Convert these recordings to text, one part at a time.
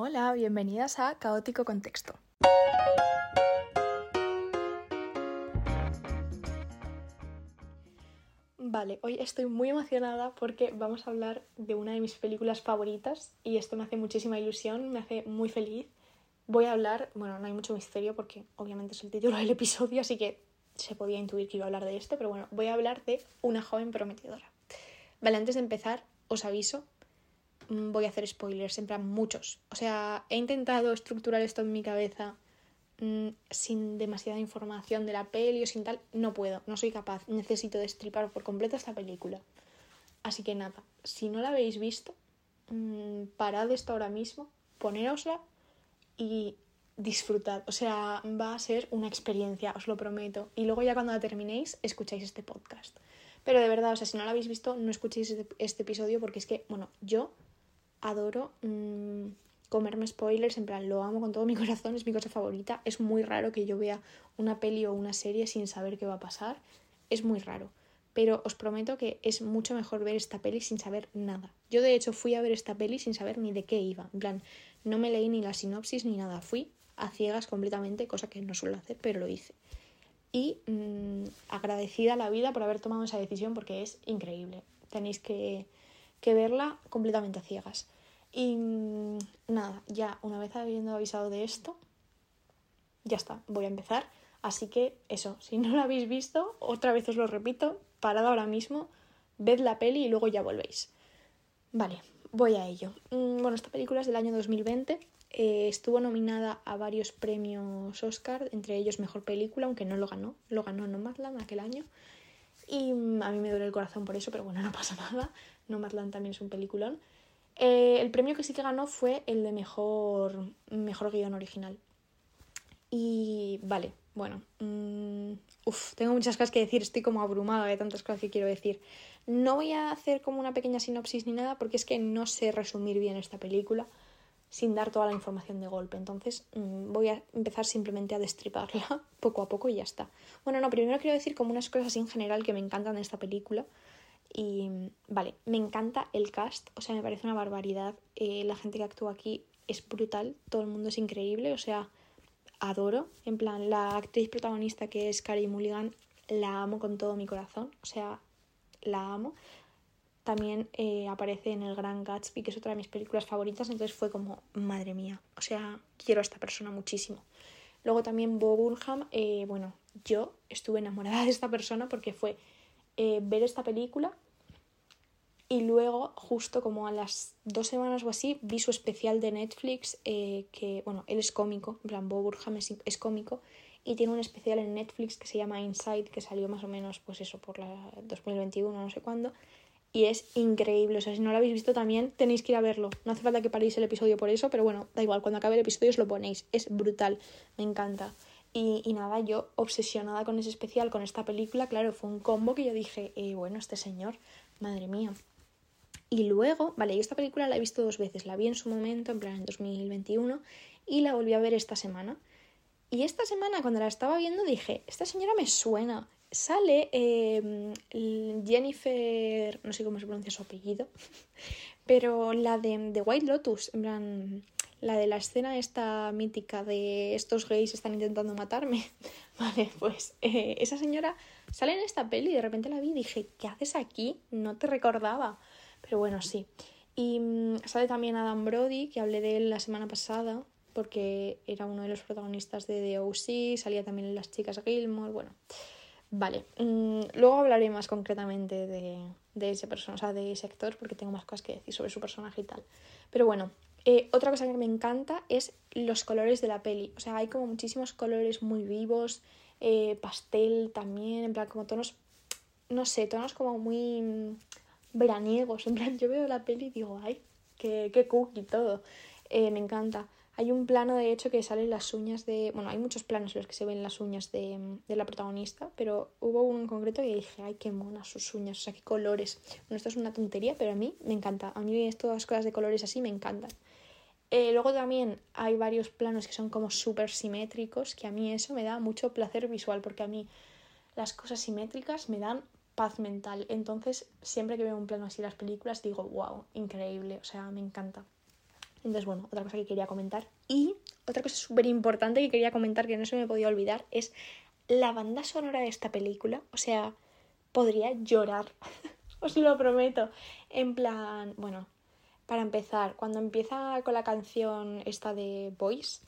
Hola, bienvenidas a Caótico Contexto. Vale, hoy estoy muy emocionada porque vamos a hablar de una de mis películas favoritas y esto me hace muchísima ilusión, me hace muy feliz. Voy a hablar, bueno, no hay mucho misterio porque obviamente es el título del episodio, así que se podía intuir que iba a hablar de esto, pero bueno, voy a hablar de una joven prometedora. Vale, antes de empezar, os aviso, voy a hacer spoilers, en plan muchos. O sea, he intentado estructurar esto en mi cabeza mm, sin demasiada información de la peli o sin tal. No puedo, no soy capaz. Necesito destripar por completo esta película. Así que nada, si no la habéis visto, mm, parad esto ahora mismo, ponerosla y disfrutad. O sea, va a ser una experiencia, os lo prometo. Y luego ya cuando la terminéis, escucháis este podcast. Pero de verdad, o sea, si no lo habéis visto, no escuchéis este, este episodio porque es que, bueno, yo adoro mmm, comerme spoilers, en plan, lo amo con todo mi corazón, es mi cosa favorita. Es muy raro que yo vea una peli o una serie sin saber qué va a pasar. Es muy raro. Pero os prometo que es mucho mejor ver esta peli sin saber nada. Yo de hecho fui a ver esta peli sin saber ni de qué iba. En plan, no me leí ni la sinopsis ni nada. Fui a ciegas completamente, cosa que no suelo hacer, pero lo hice y mmm, agradecida la vida por haber tomado esa decisión porque es increíble. Tenéis que, que verla completamente a ciegas. Y mmm, nada, ya una vez habiendo avisado de esto, ya está, voy a empezar. Así que eso, si no la habéis visto, otra vez os lo repito, parad ahora mismo, ved la peli y luego ya volvéis. Vale, voy a ello. Mm, bueno, esta película es del año 2020 eh, estuvo nominada a varios premios Oscar, entre ellos Mejor Película, aunque no lo ganó. Lo ganó Nomadland aquel año. Y mm, a mí me duele el corazón por eso, pero bueno, no pasa nada. Nomadland también es un peliculón. Eh, el premio que sí que ganó fue el de Mejor, mejor Guión Original. Y vale, bueno. Mmm, uf, tengo muchas cosas que decir, estoy como abrumada de tantas cosas que quiero decir. No voy a hacer como una pequeña sinopsis ni nada porque es que no sé resumir bien esta película sin dar toda la información de golpe. Entonces mmm, voy a empezar simplemente a destriparla poco a poco y ya está. Bueno, no, primero quiero decir como unas cosas en general que me encantan de esta película. Y vale, me encanta el cast, o sea, me parece una barbaridad. Eh, la gente que actúa aquí es brutal, todo el mundo es increíble, o sea, adoro. En plan, la actriz protagonista que es Carey Mulligan, la amo con todo mi corazón, o sea, la amo también eh, aparece en El Gran Gatsby, que es otra de mis películas favoritas, entonces fue como, madre mía, o sea, quiero a esta persona muchísimo. Luego también Bob Burnham, eh, bueno, yo estuve enamorada de esta persona porque fue eh, ver esta película y luego, justo como a las dos semanas o así, vi su especial de Netflix, eh, que, bueno, él es cómico, en plan, es, es cómico, y tiene un especial en Netflix que se llama Inside, que salió más o menos, pues eso, por la 2021, no sé cuándo, y es increíble. O sea, si no lo habéis visto también tenéis que ir a verlo. No hace falta que paréis el episodio por eso, pero bueno, da igual, cuando acabe el episodio os lo ponéis. Es brutal, me encanta. Y, nada, yo obsesionada con ese especial, con esta película, claro, fue un combo que yo dije, eh, bueno, este señor, madre mía. Y luego, vale, yo esta película la he visto dos veces. La vi en su momento, en plan en 2021, y la volví a ver esta semana. Y esta semana, cuando la estaba viendo, dije, esta señora me suena sale eh, Jennifer, no sé cómo se pronuncia su apellido, pero la de, de, White Lotus, en plan, la de la escena esta mítica de estos gays están intentando matarme. Vale, pues eh, esa señora sale en esta peli y de repente la vi y dije, ¿qué haces aquí? No te recordaba. Pero bueno, sí. Y um, sale también Adam Brody, que hablé de él la semana pasada, porque era uno de los protagonistas de The O.C., salía también en Las Chicas Gilmore, bueno. Vale, mm, luego hablaré más concretamente de, de ese persona, o sea, de ese actor, porque tengo más cosas que decir sobre su personaje y tal. Pero bueno, eh, otra cosa que me encanta es los colores de la peli. O sea, hay como muchísimos colores muy vivos, eh, pastel también, en plan, como tonos, no sé, tonos como muy veraniegos. En plan, yo veo la peli y digo, ay, qué, qué cookie todo. Eh, me encanta. Hay un plano, de hecho, que salen las uñas de... Bueno, hay muchos planos en los que se ven las uñas de, de la protagonista, pero hubo uno en concreto que dije, ay, qué monas sus uñas, o sea, qué colores. Bueno, esto es una tontería, pero a mí me encanta. A mí todas las cosas de colores así me encantan. Eh, luego también hay varios planos que son como súper simétricos, que a mí eso me da mucho placer visual, porque a mí las cosas simétricas me dan paz mental. Entonces, siempre que veo un plano así en las películas, digo, wow, increíble, o sea, me encanta. Entonces, bueno, otra cosa que quería comentar. Y otra cosa súper importante que quería comentar, que no se me podía olvidar, es la banda sonora de esta película. O sea, podría llorar, os lo prometo. En plan, bueno, para empezar, cuando empieza con la canción esta de Boys,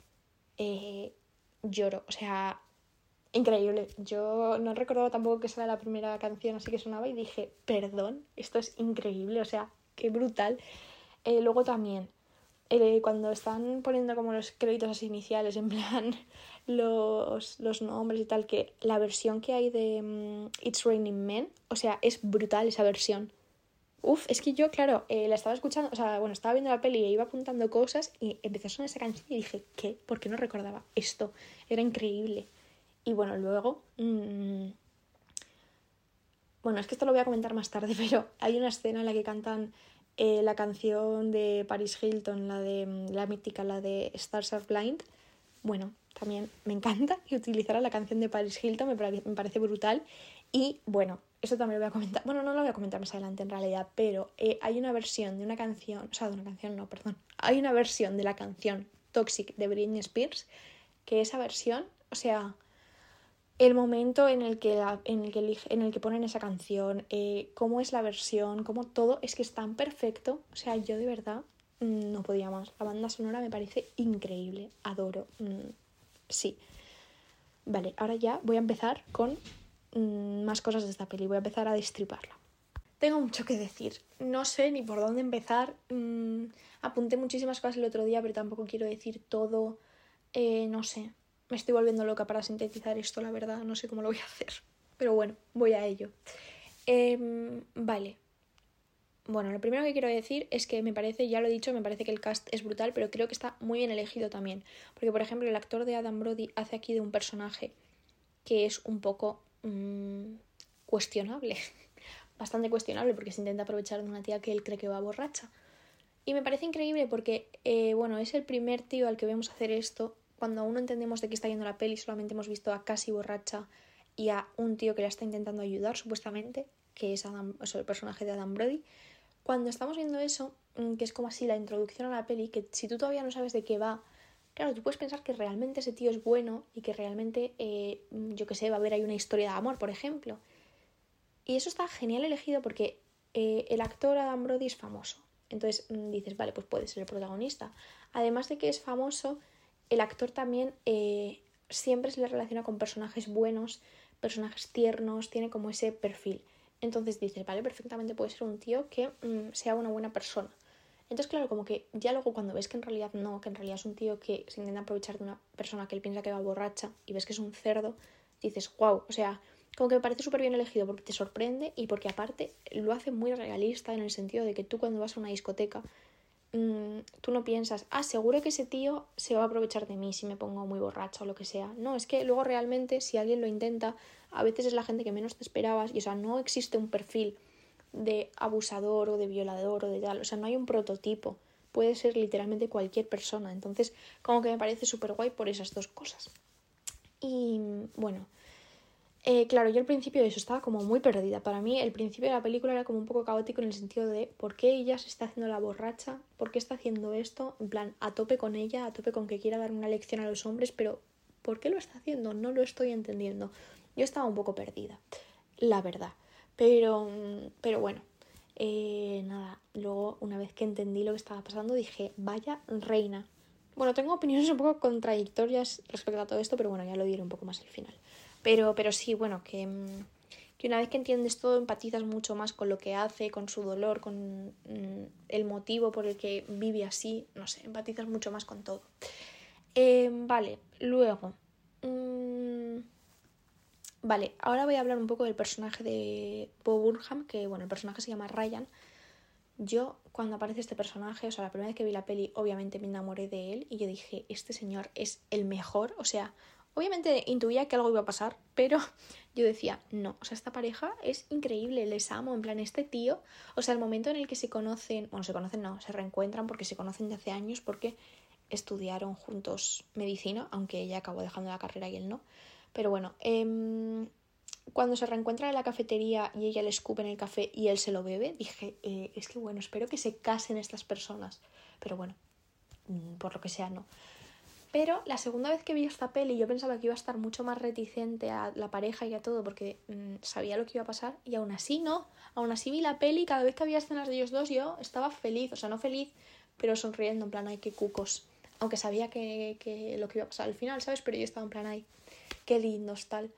eh, lloro. O sea, increíble. Yo no recordaba tampoco que esa era la primera canción así que sonaba y dije, perdón, esto es increíble, o sea, qué brutal. Eh, luego también, eh, cuando están poniendo como los créditos iniciales, en plan los, los nombres y tal, que la versión que hay de mm, It's Raining Men, o sea, es brutal esa versión. Uf, es que yo, claro, eh, la estaba escuchando, o sea, bueno, estaba viendo la peli e iba apuntando cosas y empezó a sonar esa canción y dije, ¿qué? ¿Por qué no recordaba esto? Era increíble. Y bueno, luego... Mmm, bueno, es que esto lo voy a comentar más tarde, pero hay una escena en la que cantan eh, la canción de Paris Hilton, la de mm, la mítica, la de Stars Are Blind. Bueno, también me encanta y utilizar la canción de Paris Hilton me parece brutal. Y bueno, eso también lo voy a comentar. Bueno, no lo voy a comentar más adelante en realidad, pero eh, hay una versión de una canción, o sea, de una canción, no, perdón. Hay una versión de la canción Toxic de Britney Spears, que esa versión, o sea, el momento en el que, en, el que en el que ponen esa canción, eh, cómo es la versión, cómo todo, es que es tan perfecto. O sea, yo de verdad mm, no podía más. La banda sonora me parece increíble, adoro. Mm, sí. Vale, ahora ya voy a empezar con mm, más cosas de esta peli, voy a empezar a destriparla. Tengo mucho que decir, no sé ni por dónde empezar. apunté muchísimas cosas el otro día, pero tampoco quiero decir todo. Eh, no sé, me estoy volviendo loca para sintetizar esto, la verdad, no sé cómo lo voy a hacer. Pero bueno, voy a ello. Em, vale. Bueno, lo primero que quiero decir es que me parece, ya lo he dicho, me parece que el cast es brutal, pero creo que está muy bien elegido también. Porque, por ejemplo, el actor de Adam Brody hace aquí de un personaje que es un poco mm, cuestionable. Bastante cuestionable porque se intenta aprovechar de una tía que él cree que va borracha. Y me parece increíble porque, eh, bueno, es el primer tío al que vemos hacer esto cuando aún no entendemos de qué está yendo la peli, solamente hemos visto a casi borracha y a un tío que la está intentando ayudar, supuestamente, que es Adam, el personaje de Adam Brody. Cuando estamos viendo eso, mm, que es como así la introducción a la peli, que si tú todavía no sabes de qué va, claro, tú puedes pensar que realmente ese tío es bueno y que realmente, eh, yo qué sé, va a haber ahí una historia de amor, por ejemplo. Y eso está genial elegido porque eh, el actor Adam Brody es famoso. Entonces mm, dices, vale, pues puede ser el protagonista. Además de que es famoso, el actor también eh, siempre se le relaciona con personajes buenos, personajes tiernos, tiene como ese perfil. Entonces dices, vale, perfectamente puede ser un tío que mm, sea una buena persona. Entonces, claro, como que ya luego cuando ves que en realidad no, que en realidad es un tío que se intenta aprovechar de una persona que él piensa que va borracha y ves que es un cerdo, dices, wow, o sea, como que me parece súper bien elegido porque te sorprende y porque aparte lo hace muy realista en el sentido de que tú cuando vas a una discoteca Mm, tú no piensas, ah, seguro que ese tío se va a aprovechar de mí si me pongo muy borracha o lo que sea. No, es que luego realmente si alguien lo intenta, a veces es la gente que menos te esperabas y o sea, no existe un perfil de abusador o de violador o de tal, o sea, no hay un prototipo, puede ser literalmente cualquier persona, entonces como que me parece súper guay por esas dos cosas. Y bueno, eh, claro, yo al principio de eso estaba como muy perdida. Para mí el principio de la película era como un poco caótico en el sentido de por qué ella se está haciendo la borracha, por qué está haciendo esto, en plan, a tope con ella, a tope con que quiera dar una lección a los hombres, pero ¿por qué lo está haciendo? No lo estoy entendiendo. Yo estaba un poco perdida, la verdad. Pero, pero bueno, eh, nada, luego una vez que entendí lo que estaba pasando dije, vaya reina. Bueno, tengo opiniones un poco contradictorias respecto a todo esto, pero bueno, ya lo diré un poco más al final. Pero, pero sí, bueno, que, mm, que una vez que entiendes todo, empatizas mucho más con lo que hace, con su dolor, con mm, el motivo por el que vive así, no sé, empatizas mucho más con todo. Em, vale, luego. Mm, vale, ahora voy a hablar un poco del personaje de Bob Burnham, que bueno, el personaje se llama Ryan. Yo, cuando aparece este personaje, o sea, la primera vez que vi la peli, obviamente me enamoré de él y yo dije, este señor es el mejor, o sea, Obviamente intuía que algo iba a pasar, pero yo decía, no, o sea, esta pareja es increíble, les amo, en plan, este tío, o sea, el momento en el que se conocen, bueno, se conocen no, se reencuentran porque se conocen de hace años porque estudiaron juntos medicina, aunque ella acabó dejando la carrera y él no. Pero bueno, em, cuando se reencuentran en la cafetería y ella le escupe en el café y él se lo bebe, dije, eh, es que bueno, espero que se casen estas personas. Pero bueno, mm, por lo que sea no. Pero la segunda vez que vi esta peli yo pensaba que iba a estar mucho más reticente a la pareja y a todo porque mm, sabía lo que iba a pasar y aún así no. Aún así vi la peli cada vez que había escenas de ellos dos yo estaba feliz, o sea, no feliz, pero sonriendo en plan, ay, qué cucos. Aunque sabía que, que lo que iba a pasar al final, ¿sabes? Pero yo estaba en plan, ay, qué lindos, tal.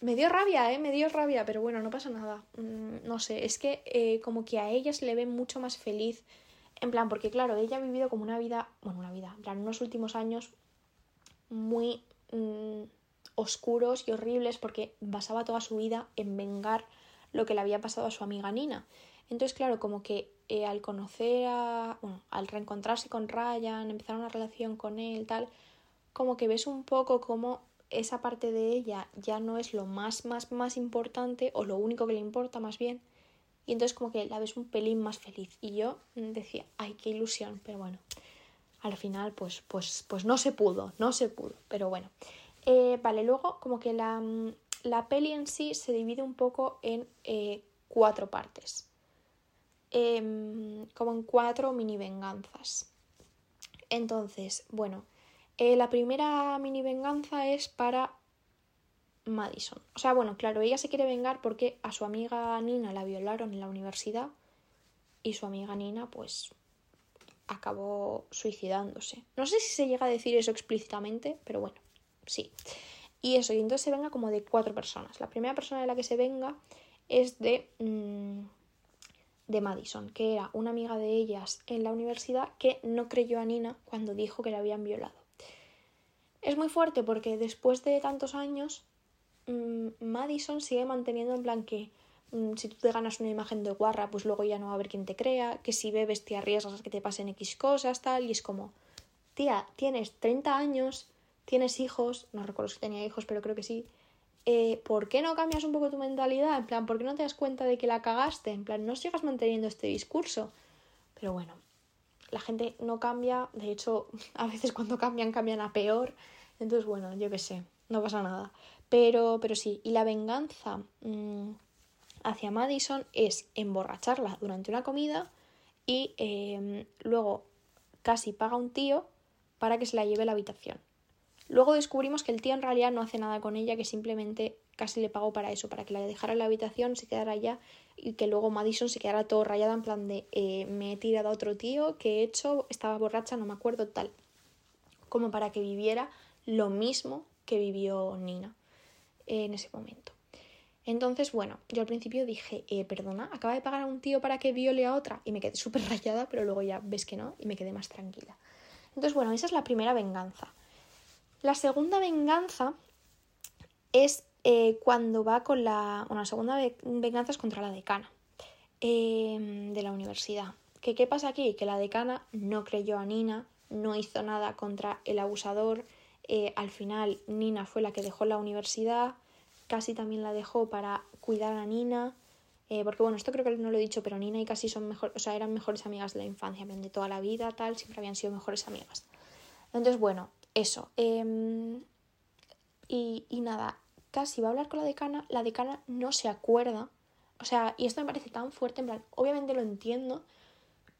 Me dio rabia, ¿eh? Me dio rabia, pero bueno, no pasa nada. Mm, no sé, es que eh, como que a ella se le ve mucho más feliz en plan, porque claro, ella ha vivido como una vida, bueno, una vida, en plan, unos últimos años muy mm, oscuros y horribles porque basaba toda su vida en vengar lo que le había pasado a su amiga Nina. Entonces, claro, como que eh, al conocer a. Bueno, al reencontrarse con Ryan, empezar una relación con él, tal, como que ves un poco como esa parte de ella ya no es lo más, más, más importante, o lo único que le importa más bien, y entonces como que la ves un pelín más feliz. Y yo decía, ay, qué ilusión, pero bueno, al final pues, pues, pues no se pudo, no se pudo, pero bueno. Eh, vale, luego como que la, la, peli en sí se divide un poco en eh, cuatro partes, em, como en cuatro mini venganzas. Entonces, bueno, eh, la primera mini venganza es para Madison. O sea, bueno, claro, ella se quiere vengar porque a su amiga Nina la violaron en la universidad y su amiga Nina pues acabó suicidándose. No sé si se llega a decir eso explícitamente, pero bueno, sí. Y eso, y entonces se venga como de cuatro personas. La primera persona de la que se venga es de, mm, de Madison, que era una amiga de ellas en la universidad que no creyó a Nina cuando dijo que la habían violado. Es muy fuerte porque después de tantos años Mm, Madison sigue manteniendo en plan que mm, si tú te ganas una imagen de guarra, pues luego ya no va a haber quien te crea, que si bebes te arriesgas a que te pasen X cosas, tal, y es como, tía, tienes 30 años, tienes hijos, no recuerdo si tenía hijos, pero creo que sí, eh, ¿por qué no cambias un poco tu mentalidad? En plan, ¿por qué no te das cuenta de que la cagaste? En plan, no sigas manteniendo este discurso. Pero bueno, la gente no cambia, de hecho, a veces cuando cambian, cambian a peor. Entonces, bueno, yo qué sé, no pasa nada. Pero, pero sí, y la venganza mm, hacia Madison es emborracharla durante una comida y em, luego casi paga un tío para que se la lleve a la habitación. Luego descubrimos que el tío en realidad no hace nada con ella, que simplemente casi le pagó para eso, para que la dejara en la habitación, se quedara allá y que luego Madison se quedara todo rayada en plan de eh, me he tirado a otro tío, que he hecho, estaba borracha, no me acuerdo tal. Como para que viviera lo mismo que vivió Nina en ese momento. Entonces, bueno, yo al principio dije, eh, perdona, acaba de pagar a un tío para que viole a otra y me quedé súper rayada, pero luego ya ves que no y me quedé más tranquila. Entonces, bueno, esa es la primera venganza. La segunda venganza es eh, cuando va con la... Bueno, la segunda venganza es contra la decana em, de la universidad. ¿Que, ¿Qué pasa aquí? Que la decana no creyó a Nina, no hizo nada contra el abusador, eh, al final Nina fue la que dejó la universidad, casi también la dejó para cuidar a Nina, eh, porque bueno, esto creo que no lo he dicho, pero Nina y casi son mejor, o sea, eran mejores amigas de la infancia, de toda la vida, tal, siempre habían sido mejores amigas. Entonces, bueno, eso. Em, y, y nada, casi va a hablar con la decana, la decana no se acuerda, o sea, y esto me parece tan fuerte, en plan, obviamente lo entiendo,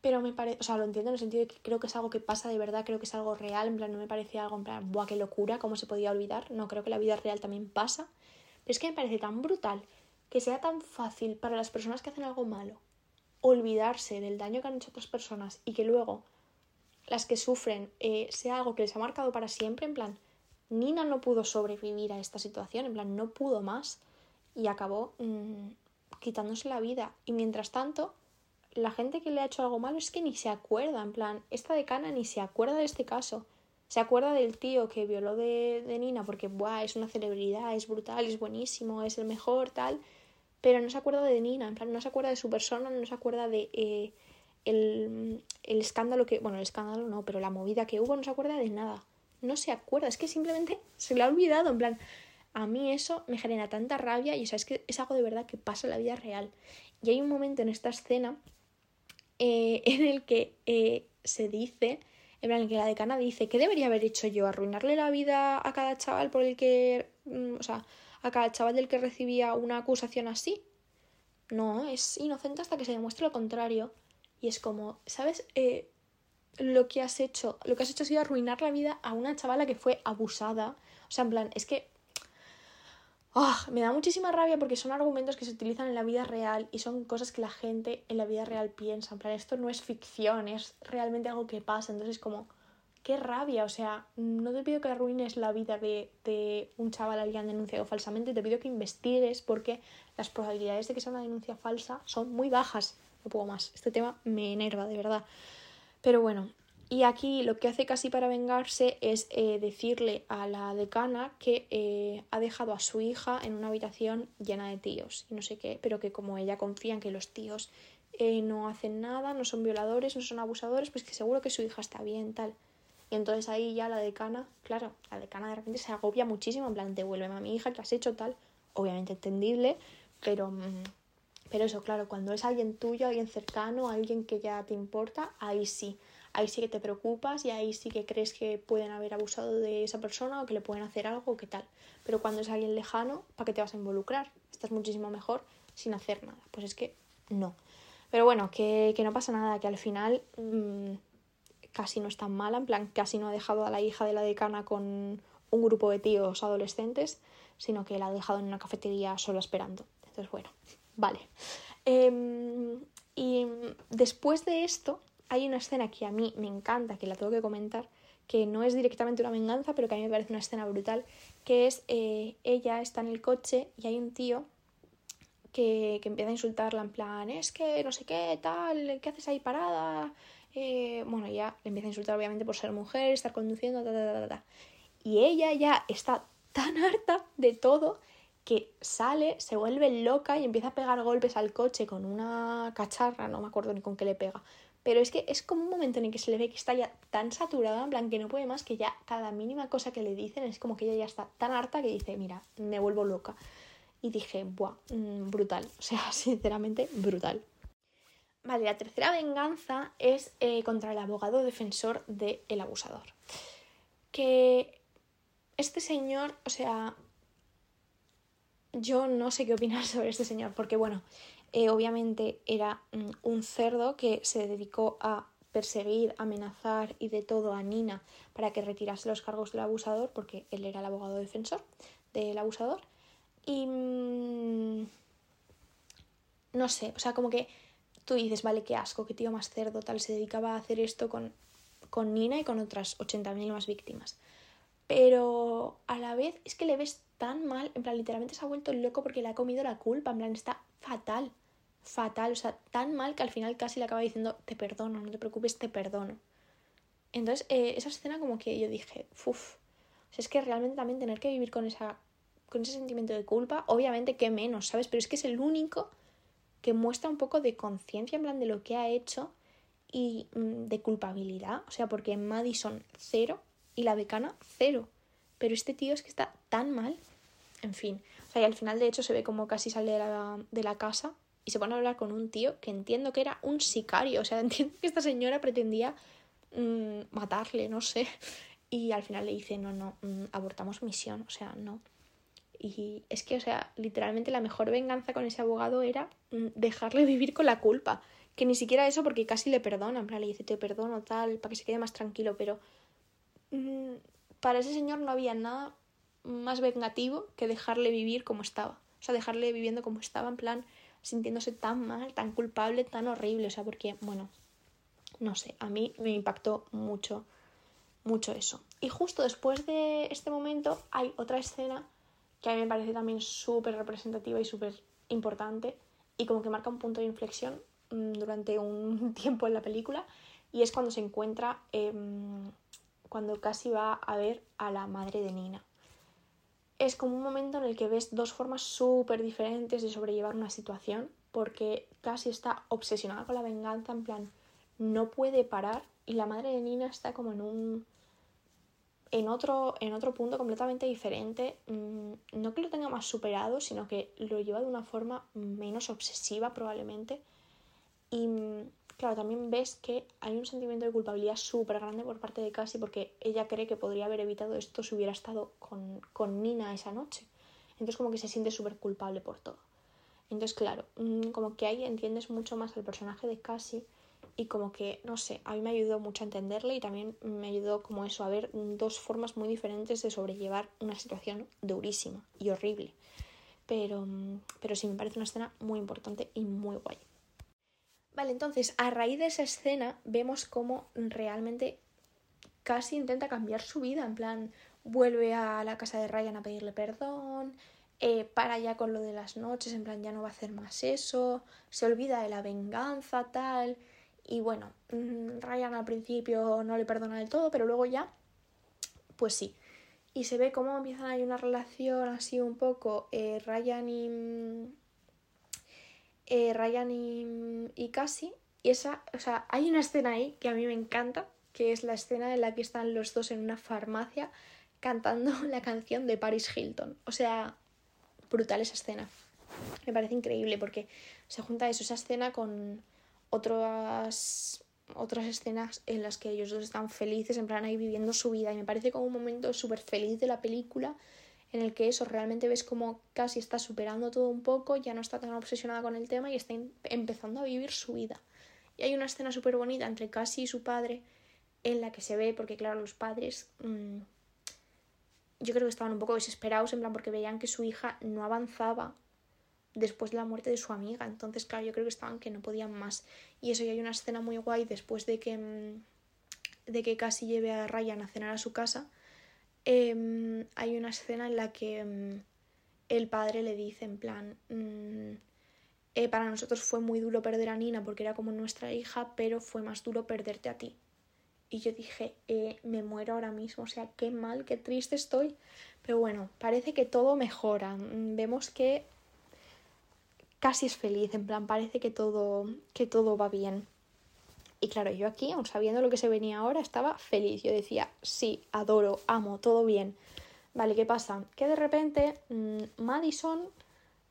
pero me parece, o sea, lo entiendo en el sentido de que creo que es algo que pasa de verdad, creo que es algo real, en plan, no me parece algo en plan, buah, qué locura, cómo se podía olvidar, no, creo que la vida real también pasa, pero es que me parece tan brutal que sea tan fácil para las personas que hacen algo malo olvidarse del daño que han hecho otras personas y que luego las que sufren eh, sea algo que les ha marcado para siempre, en plan, Nina no pudo sobrevivir a esta situación, en plan, no pudo más y acabó mm, quitándose la vida. Y mientras tanto, la gente que le ha hecho algo malo es que ni se acuerda, en plan, esta decana ni se acuerda de este caso. Se acuerda del tío que violó de, de Nina porque, buah, es una celebridad, es brutal, es buenísimo, es el mejor, tal. Pero no se acuerda de Nina, en plan, no se acuerda de su persona, no se acuerda de eh, el, el escándalo que, bueno, el escándalo no, pero la movida que hubo, no se acuerda de nada. No se acuerda, es que simplemente se le ha olvidado, en plan, a mí eso me genera tanta rabia y o sea, es que es algo de verdad que pasa en la vida real. Y hay un momento en esta escena eh, en el que eh, se dice, en plan, que la decana dice, ¿qué debería haber hecho yo? ¿Arruinarle la vida a cada chaval por el que, mm, o sea, a cada chaval del que recibía una acusación así? No, es inocente hasta que se demuestre lo contrario. Y es como, ¿sabes? Eh, lo que has hecho, lo que has hecho ha sido arruinar la vida a una chavala que fue abusada. O sea, en plan, es que ah, me da muchísima rabia porque son argumentos que se utilizan en la vida real y son cosas que la gente en la vida real piensa. En plan, esto no es ficción, es realmente algo que pasa. Entonces, como, qué rabia. O sea, no te pido que arruines la vida de, de un chaval al que han denunciado falsamente, te pido que investigues porque las probabilidades de que sea una denuncia falsa son muy bajas. No puedo más. Este tema me enerva, de verdad. Pero bueno, y aquí lo que hace casi para vengarse es eh, decirle a la decana que eh, ha dejado a su hija en una habitación llena de tíos y no sé qué, pero que como ella confía en que los tíos eh, no hacen nada, no son violadores, no son abusadores, pues que seguro que su hija está bien, tal. Y entonces ahí ya la decana, claro, la decana de repente se agobia muchísimo, en plan, devuélveme a mi hija, que has hecho tal, obviamente entendible, pero, mm, pero eso, claro, cuando es alguien tuyo, alguien cercano, alguien que ya te importa, ahí sí, ahí sí que te preocupas y ahí sí que crees que pueden haber abusado de esa persona o que le pueden hacer algo o qué tal. Pero cuando es alguien lejano, ¿para qué te vas a involucrar? Estás muchísimo mejor sin hacer nada. Pues es que no. Pero bueno, que, no pasa nada, que al final mm, casi no es tan mala, en plan, casi no ha dejado a la hija de la decana con un grupo de tíos adolescentes, sino que la ha dejado en una cafetería solo esperando. Entonces, bueno, vale. Em, y después de esto, hay una escena que a mí me encanta, que la tengo que comentar, que no es directamente una venganza, pero que a mí me parece una escena brutal, que es eh, ella está en el coche y hay un tío que, que, empieza a insultarla en plan, es que no sé qué, tal, ¿qué haces ahí parada? Eh, bueno, ya le empieza a insultar obviamente por ser mujer, estar conduciendo, ta, ta, ta, ta. Y ella ya está tan harta de todo que sale, se vuelve loca y empieza a pegar golpes al coche con una cacharra, no me acuerdo ni con qué le pega, pero es que es como un momento en el que se le ve que está ya tan saturada, en plan que no puede más, que ya cada mínima cosa que le dicen es como que ella ya está tan harta que dice, mira, me vuelvo loca. Y dije, buah, mm, brutal. O sea, sinceramente, brutal. Vale, la tercera venganza es eh, contra el abogado defensor del el abusador. Que este señor, o sea, yo no sé qué opinar sobre este señor, porque bueno, eh, obviamente era mm, un cerdo que se dedicó a perseguir, amenazar y de todo a Nina para que retirase los cargos del abusador, porque él era el abogado defensor del abusador. Y mm, no sé, o sea, como que tú dices, vale, qué asco, qué tío más cerdo, tal, se dedicaba a hacer esto con, con Nina y con otras 80.000 más víctimas. Pero a la vez es que le ves tan mal, en plan, literalmente se ha vuelto loco porque le ha comido la culpa, en plan, está fatal, fatal, o sea, tan mal que al final casi le acaba diciendo, te perdono, no te preocupes, te perdono. Entonces, eh, esa escena como que yo dije, uff, o sea, es que realmente también tener que vivir con, esa, con ese sentimiento de culpa, obviamente que menos, ¿sabes? Pero es que es el único que muestra un poco de conciencia en plan de lo que ha hecho y mm, de culpabilidad, o sea, porque Madison cero y la decana cero. Pero este tío es que está tan mal, en fin, o sea, y al final, de hecho, se ve como casi sale de la, casa y se pone a hablar con un tío que entiendo que era un sicario. O sea, entiendo que esta señora pretendía mmm, matarle, no sé. Y al final le dice, no, no, mmm, abortamos misión. O sea, no. Y es que, o sea, literalmente la mejor venganza con ese abogado era mmm, dejarle vivir con la culpa. Que ni siquiera eso, porque casi le perdona. En plan, le dice, te perdono, tal, para que se quede más tranquilo. Pero mm, para ese señor no había nada más vengativo que dejarle vivir como estaba. O sea, dejarle viviendo como estaba, en plan, sintiéndose tan mal, tan culpable, tan horrible. O sea, porque, bueno, no sé, a mí me impactó mucho, mucho eso. Y justo después de este momento hay otra escena que a mí me parece también súper representativa y súper importante y como que marca un punto de inflexión mm, durante un tiempo en la película y es cuando se encuentra, em, cuando casi va a ver a la madre de Nina es como un momento en el que ves dos formas súper diferentes de sobrellevar una situación, porque casi está obsesionada con la venganza, en plan, no puede parar, y la madre de Nina está como en un. en otro, en otro punto completamente diferente. Mm, no que lo tenga más superado, sino que lo lleva de una forma menos obsesiva, probablemente. Y claro, también ves que hay un sentimiento de culpabilidad súper grande por parte de Cassie porque ella cree que podría haber evitado esto si hubiera estado con, con Nina esa noche. Entonces como que se siente súper culpable por todo. Entonces, claro, mm, como que ahí entiendes mucho más al personaje de Cassie y como que, no sé, a mí me ayudó mucho a entenderle y también me ayudó como eso, a ver dos formas muy diferentes de sobrellevar una situación durísima y horrible. Pero, pero sí, me parece una escena muy importante y muy guay. Vale, entonces, a raíz de esa escena vemos cómo realmente casi intenta cambiar su vida, en plan, vuelve a la casa de Ryan a pedirle perdón, eh, para ya con lo de las noches, en plan ya no va a hacer más eso, se olvida de la venganza, tal. Y bueno, mm, Ryan al principio no le perdona del todo, pero luego ya, pues sí. Y se ve cómo empiezan ahí una relación así un poco eh, Ryan y. Eh, Ryan y, y Cassie. Y esa, o sea, hay una escena ahí que a mí me encanta, que es la escena en la que están los dos en una farmacia cantando la canción de Paris Hilton. O sea, brutal esa escena. Me parece increíble porque se junta eso, esa escena con otras otras escenas en las que ellos dos están felices, en plan ahí viviendo su vida. Y me parece como un momento súper feliz de la película en el que eso realmente ves como casi está superando todo un poco, ya no está tan obsesionada con el tema y está empezando a vivir su vida. Y hay una escena súper bonita entre Cassie y su padre en la que se ve, porque claro, los padres mmm, yo creo que estaban un poco desesperados, en plan, porque veían que su hija no avanzaba después de la muerte de su amiga. Entonces, claro, yo creo que estaban que no podían más. Y eso, y hay una escena muy guay después de que, mm, de que casi lleve a Ryan a cenar a su casa. Em, hay una escena en la que mm, el padre le dice, en plan, mm, eh, para nosotros fue muy duro perder a Nina porque era como nuestra hija, pero fue más duro perderte a ti. Y yo dije, eh, me muero ahora mismo, o sea, qué mal, qué triste estoy. Pero bueno, parece que todo mejora. Mm, vemos que casi es feliz, en plan, parece que todo, que todo va bien. Y claro, yo aquí, aun sabiendo lo que se venía ahora, estaba feliz. Yo decía, sí, adoro, amo, todo bien. Vale, ¿qué pasa? Que de repente mm, Madison,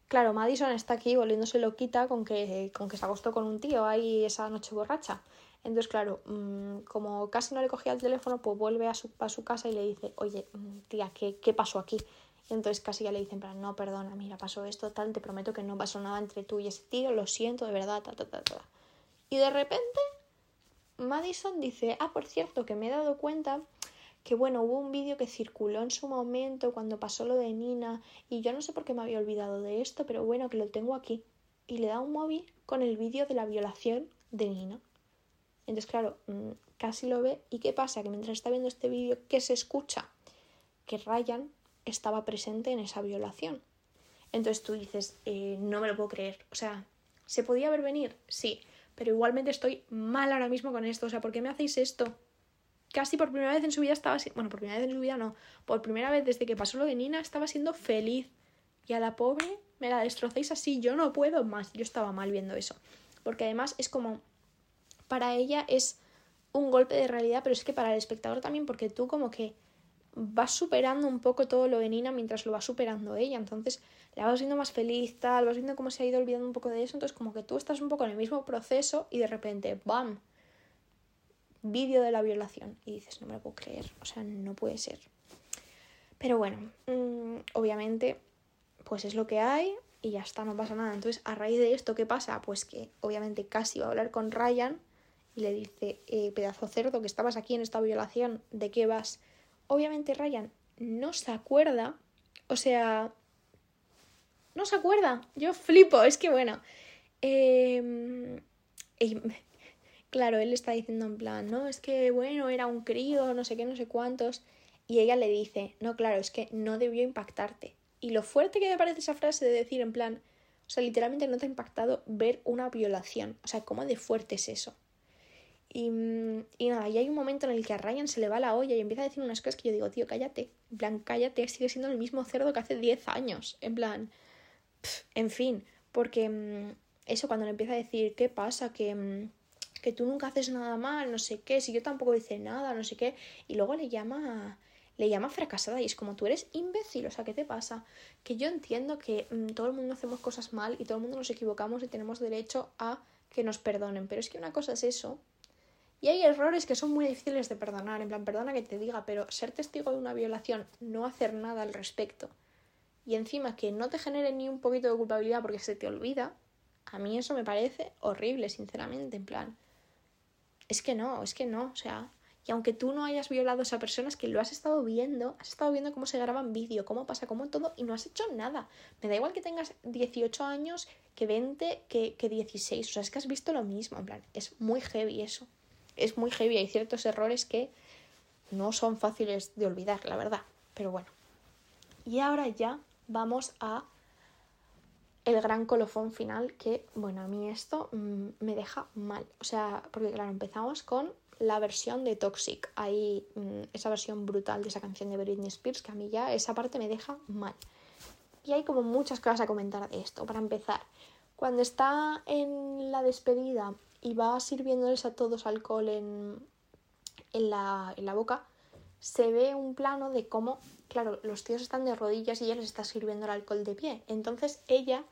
claro, Madison está aquí volviéndose loquita con que, con que se acostó con un tío ahí esa noche borracha. Entonces, claro, mm, como casi no le cogía el teléfono, pues vuelve a su, a su casa y le dice, oye, mm, tía, ¿qué, ¿qué pasó aquí? Y entonces casi ya le dice, en plan, no, perdona, mira, pasó esto, tal, te prometo que no pasó nada entre tú y ese tío, lo siento, de verdad, ta, ta, ta, ta. Y de repente, Madison dice, ah, por cierto, que me he dado cuenta que bueno, hubo un vídeo que circuló en su momento cuando pasó lo de Nina y yo no sé por qué me había olvidado de esto, pero bueno, que lo tengo aquí. Y le da un móvil con el vídeo de la violación de Nina. Entonces, claro, mm, casi lo ve. ¿Y qué pasa? Que mientras está viendo este vídeo, ¿qué se escucha? Que Ryan estaba presente en esa violación. Entonces tú dices, eh, no me lo puedo creer. O sea, ¿se podía ver venir? Sí, pero igualmente estoy mal ahora mismo con esto. O sea, ¿por qué me hacéis esto? Casi por primera vez en su vida estaba... Bueno, por primera vez en su vida no. Por primera vez desde que pasó lo de Nina estaba siendo feliz. Y a la pobre me la destrocéis así. Yo no puedo más. Yo estaba mal viendo eso. Porque además es como para ella es un golpe de realidad, pero es que para el espectador también, porque tú como que vas superando un poco todo lo de Nina mientras lo va superando ella, entonces la vas viendo más feliz, tal, vas viendo cómo se ha ido olvidando un poco de eso, entonces como que tú estás un poco en el mismo proceso y de repente, ¡bam! Vídeo de la violación y dices, no me lo puedo creer, o sea, no puede ser. Pero bueno, mm, obviamente, pues es lo que hay, y ya está, no pasa nada. Entonces, a raíz de esto, ¿qué pasa? Pues que obviamente casi va a hablar con Ryan y le dice, eh, pedazo cerdo, que estabas aquí en esta violación, ¿de qué vas? Obviamente Ryan no se acuerda, o sea, no se acuerda, yo flipo, es que bueno. Em, claro, él está diciendo en plan, no, es que bueno, era un crío, no sé qué, no sé cuántos. Y ella le dice, no, claro, es que no debió impactarte. Y lo fuerte que me parece esa frase de decir en plan, o sea, literalmente no te ha impactado ver una violación. O sea, ¿cómo de fuerte es eso? Y, y, nada, y hay un momento en el que a Ryan se le va la olla y empieza a decir unas cosas que yo digo, tío, cállate. En plan, cállate, sigue siendo el mismo cerdo que hace 10 años. En plan, en fin, porque mm, eso cuando le empieza a decir, ¿qué pasa? Que, mm, que tú nunca haces nada mal, no sé qué, si yo tampoco hice nada, no sé qué. Y luego le llama, le llama fracasada y es como, tú eres imbécil, o sea, ¿qué te pasa? Que yo entiendo que mm, todo el mundo hacemos cosas mal y todo el mundo nos equivocamos y tenemos derecho a que nos perdonen, pero es que una cosa es eso y hay errores que son muy difíciles de perdonar, en plan, perdona que te diga, pero ser testigo de una violación, no hacer nada al respecto, y encima que no te genere ni un poquito de culpabilidad porque se te olvida, a mí eso me parece horrible, sinceramente, en plan, es que no, es que no, o sea, y aunque tú no hayas violado a esa persona, es que lo has estado viendo, has estado viendo cómo se graba en vídeo, cómo pasa, cómo todo, y no has hecho nada. Me da igual que tengas 18 años, que 20, que, que 16. O sea, es que has visto lo mismo. En plan, es muy heavy eso. Es muy heavy. Hay ciertos errores que no son fáciles de olvidar, la verdad. Pero bueno. Y ahora ya vamos a el gran colofón final que, bueno, a mí esto mm, me deja mal. O sea, porque claro, empezamos con la versión de Toxic, ahí mm, esa versión brutal de esa canción de Britney Spears, que a mí ya esa parte me deja mal. Y hay como muchas cosas a comentar de esto. Para empezar, cuando está en la despedida y va sirviéndoles a todos alcohol en, en, la, en la boca, se ve un plano de cómo, claro, los tíos están de rodillas y ella les está sirviendo el alcohol de pie. Entonces ella,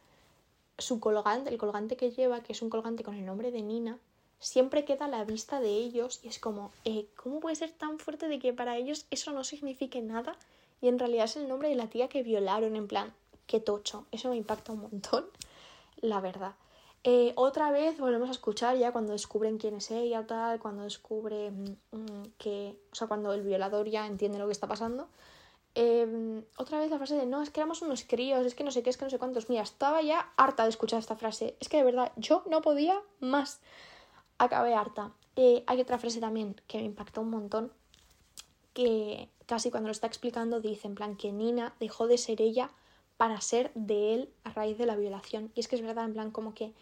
su colgante, el colgante que lleva, que es un colgante con el nombre de Nina, siempre queda a la vista de ellos y es como, eh, ¿cómo puede ser tan fuerte de que para ellos eso no signifique nada? Y en realidad es el nombre de la tía que violaron, en plan, qué tocho. Eso me impacta un montón, la verdad. Eh, otra vez volvemos a escuchar ya cuando descubren quién es ella, tal, cuando descubre mm, que, o sea, cuando el violador ya entiende lo que está pasando. Em, otra vez la frase de no, es que éramos unos críos, es que no sé qué, es que no sé cuántos. Mira, estaba ya harta de escuchar esta frase. Es que de verdad, yo no podía más acabé harta. Eh, hay otra frase también que me impactó un montón, que casi cuando lo está explicando dice en plan que Nina dejó de ser ella para ser de él a raíz de la violación. Y es que es verdad, en plan como que,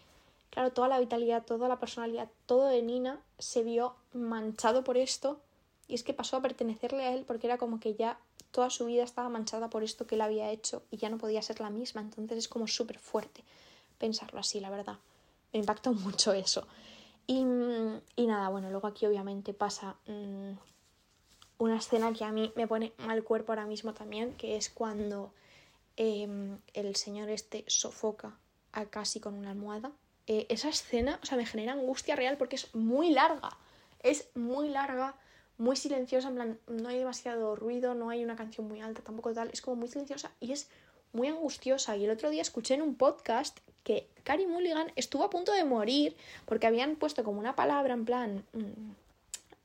claro, toda la vitalidad, toda la personalidad, todo de Nina se vio manchado por esto y es que pasó a pertenecerle a él porque era como que ya toda su vida estaba manchada por esto que él había hecho y ya no podía ser la misma. Entonces es como súper fuerte pensarlo así, la verdad. Me impactó mucho eso. Y, nada, bueno, luego aquí obviamente pasa mm, una escena que a mí me pone mal cuerpo ahora mismo también, que es cuando em, el señor este sofoca a casi con una almohada. Eh, esa escena, o sea, me genera angustia real porque es muy larga. Es muy larga, muy silenciosa, en plan, no hay demasiado ruido, no hay una canción muy alta, tampoco tal, es como muy silenciosa y es muy angustiosa. Y el otro día escuché en un podcast que Carrie Mulligan estuvo a punto de morir porque habían puesto como una palabra en plan, mm,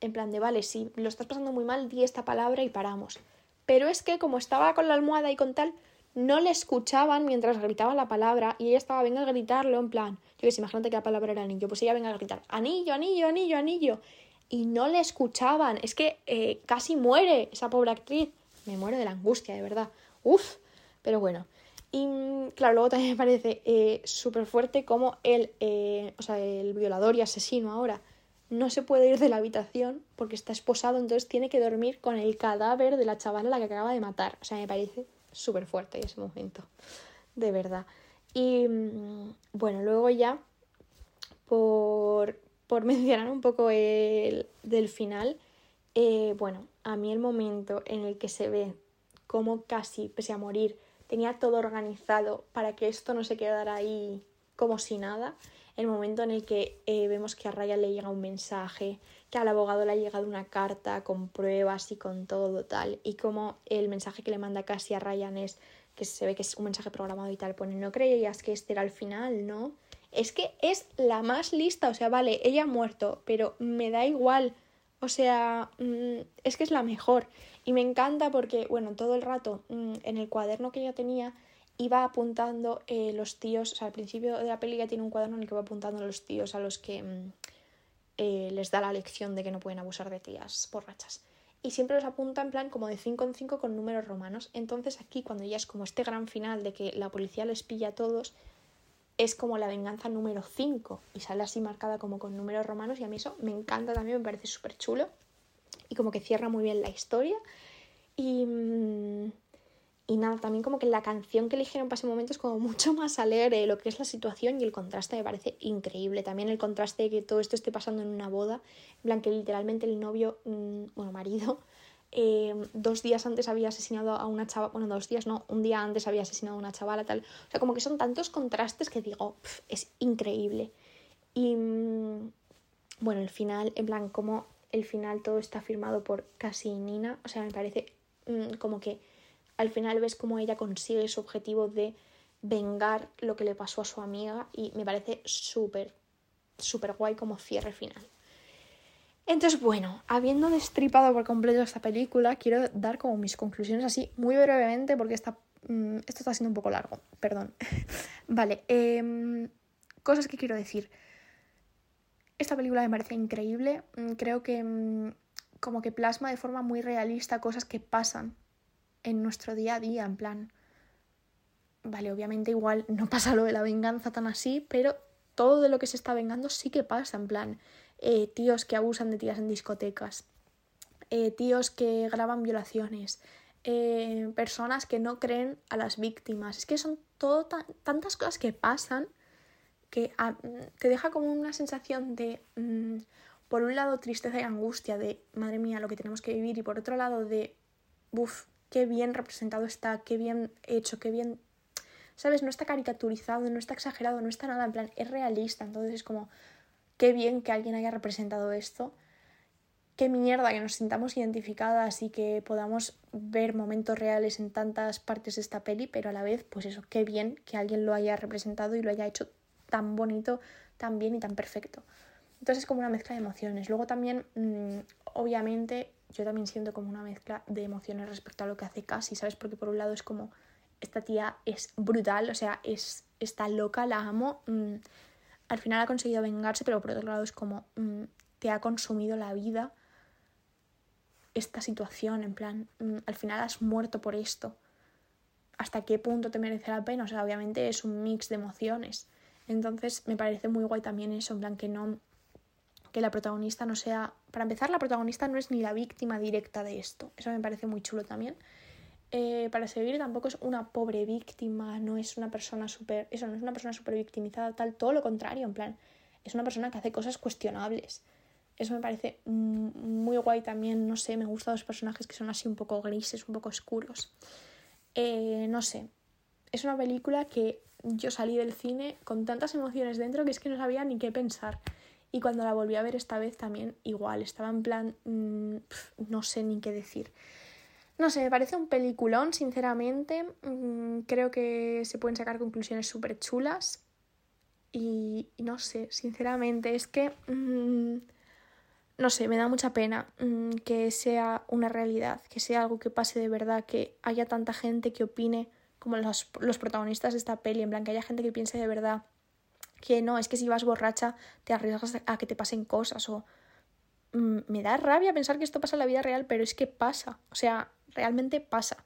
en plan de, vale, si lo estás pasando muy mal, di esta palabra y paramos. Pero es que como estaba con la almohada y con tal, no le escuchaban mientras gritaba la palabra y ella estaba, venga a gritarlo en plan, yo que sé, imagínate que la palabra era anillo, pues ella venga a gritar, anillo, anillo, anillo, anillo. Y no le escuchaban, es que eh, casi muere esa pobre actriz. Me muero de la angustia, de verdad. Uf, pero bueno. Y claro, luego también me parece eh, súper fuerte como el, eh, o sea, el violador y asesino ahora no se puede ir de la habitación porque está esposado, entonces tiene que dormir con el cadáver de la chavala a la que acaba de matar. O sea, me parece súper fuerte ese momento, de verdad. Y mm, bueno, luego ya, por, por mencionar un poco el del final, eh, bueno, a mí el momento en el que se ve cómo casi, pese a morir, tenía todo organizado para que esto no se quedara ahí como si nada. El momento en el que eh, vemos que a Ryan le llega un mensaje, que al abogado le ha llegado una carta con pruebas y con todo tal, y como el mensaje que le manda casi a Ryan es que se ve que es un mensaje programado y tal, pone, no creías que este era el final, ¿no? Es que es la más lista, o sea, vale, ella ha muerto, pero me da igual, o sea, mm, es que es la mejor. Y me encanta porque, bueno, todo el rato mm, en el cuaderno que ella tenía iba apuntando eh, los tíos, o sea, al principio de la peli ya tiene un cuaderno en el que va apuntando los tíos a los que mm, eh, les da la lección de que no pueden abusar de tías borrachas. Y siempre los apunta en plan como de 5 en 5 con números romanos. Entonces aquí cuando ya es como este gran final de que la policía les pilla a todos, es como la venganza número 5 y sale así marcada como con números romanos y a mí eso me encanta también, me parece súper chulo y como que cierra muy bien la historia. Y, mm, y nada, también como que la canción que eligieron para ese momento es como mucho más alegre lo que es la situación y el contraste me parece increíble. También el contraste de que todo esto esté pasando en una boda, en plan que literalmente el novio, mm, bueno, marido, eh, dos días antes había asesinado a una chavala, bueno, dos días no, un día antes había asesinado a una chavala, tal. O sea, como que son tantos contrastes que digo, es increíble. Y mm, bueno, el final, en plan, como el final todo está firmado por casi Nina. O sea, me parece mm, como que al final ves cómo ella consigue su objetivo de vengar lo que le pasó a su amiga y me parece súper, súper guay como cierre final. Entonces, bueno, habiendo destripado por completo esta película, quiero dar como mis conclusiones así muy brevemente porque esta, mm, esto está siendo un poco largo, perdón. vale, em, cosas que quiero decir. Esta película me parece increíble, mm, creo que mm, como que plasma de forma muy realista cosas que pasan en nuestro día a día, en plan... Vale, obviamente igual no pasa lo de la venganza tan así, pero todo de lo que se está vengando sí que pasa, en plan eh, tíos que abusan de tías en discotecas, eh, tíos que graban violaciones, eh, personas que no creen a las víctimas. Es que son todo tantas cosas que pasan que ah, te deja como una sensación de, mm, por un lado, tristeza y angustia de, madre mía, lo que tenemos que vivir, y por otro lado, de, uff, qué bien representado está, qué bien hecho, qué bien... ¿Sabes? No está caricaturizado, no está exagerado, no está nada, en plan, es realista. Entonces es como, qué bien que alguien haya representado esto, qué mierda que nos sintamos identificadas y que podamos ver momentos reales en tantas partes de esta peli, pero a la vez, pues eso, qué bien que alguien lo haya representado y lo haya hecho tan bonito, tan bien y tan perfecto. Entonces es como una mezcla de emociones. Luego también, mm, obviamente, yo también siento como una mezcla de emociones respecto a lo que hace Casi, ¿sabes? Porque por un lado es como, esta tía es brutal, o sea, es, está loca, la amo. Mm, al final ha conseguido vengarse, pero por otro lado es como mm, te ha consumido la vida esta situación, en plan, al final has muerto por esto. ¿Hasta qué punto te merece la pena? O sea, obviamente es un mix de emociones. Entonces me parece muy guay también eso, en plan que no que la protagonista no sea, para empezar la protagonista no es ni la víctima directa de esto. Eso me parece muy chulo también. Eh, para seguir tampoco es una pobre víctima, no es una persona súper, eso, no es una persona súper victimizada, tal, todo lo contrario, en plan, es una persona que hace cosas cuestionables. Eso me parece muy guay también, no sé, me gustan los personajes que son así un poco grises, un poco oscuros. Eh, no sé, es una película que yo salí del cine con tantas emociones dentro que es que no sabía ni qué pensar. Y cuando la volví a ver esta vez también igual, estaba en plan, mm, no sé ni qué decir. No sé, me parece un peliculón, sinceramente. Mm, creo que se pueden sacar conclusiones súper chulas. Y, no sé, sinceramente, es que... Mm, no sé, me da mucha pena que sea una realidad, que sea algo que pase de verdad, que haya tanta gente que opine como los, los protagonistas de esta peli, en plan, que haya gente que piense de verdad que no, es que si vas borracha te arriesgas a que te pasen cosas o... me da rabia pensar que esto pasa en la vida real, pero es que pasa. O sea, realmente pasa.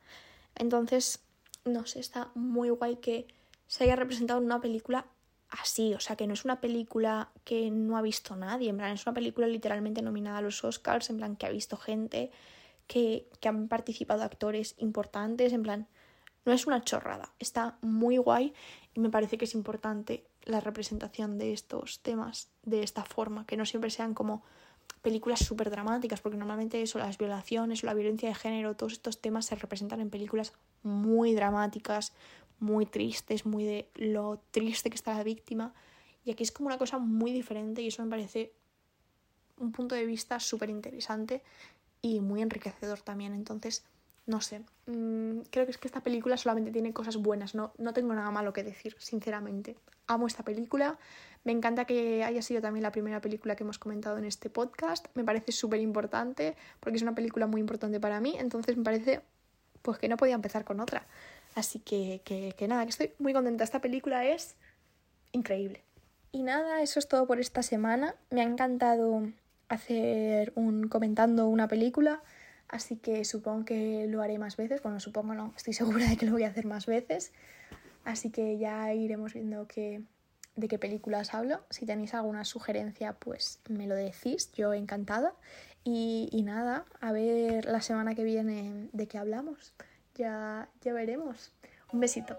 Entonces, no sé, está muy guay que se haya representado en una película así, o sea, que no es una película que no ha visto nadie, en plan, es una película literalmente nominada a los Oscars, en plan, que ha visto gente, que, que han participado actores importantes, en plan, no es una chorrada, está muy guay y me parece que es importante la representación de estos temas de esta forma, que no siempre sean como películas súper dramáticas, porque normalmente eso, las violaciones o la violencia de género, todos estos temas se representan en películas muy dramáticas, muy tristes, muy de lo triste que está la víctima. Y aquí es como una cosa muy diferente y eso me parece un punto de vista súper interesante y muy enriquecedor también. Entonces, no sé, mm, creo que es que esta película solamente tiene cosas buenas, no, no tengo nada malo que decir, sinceramente. Amo esta película, me encanta que haya sido también la primera película que hemos comentado en este podcast. Me parece súper importante porque es una película muy importante para mí. Entonces me parece pues que no podía empezar con otra. Así que, que, que nada, que estoy muy contenta. Esta película es increíble. Y nada, eso es todo por esta semana. Me ha encantado hacer un comentando una película. Así que supongo que lo haré más veces. Bueno, supongo no, estoy segura de que lo voy a hacer más veces. Así que ya iremos viendo de qué películas hablo. Si tenéis alguna sugerencia, pues me lo decís, yo encantada. Y, y nada, a ver la semana que viene de qué hablamos. Ya, ya veremos. Un besito.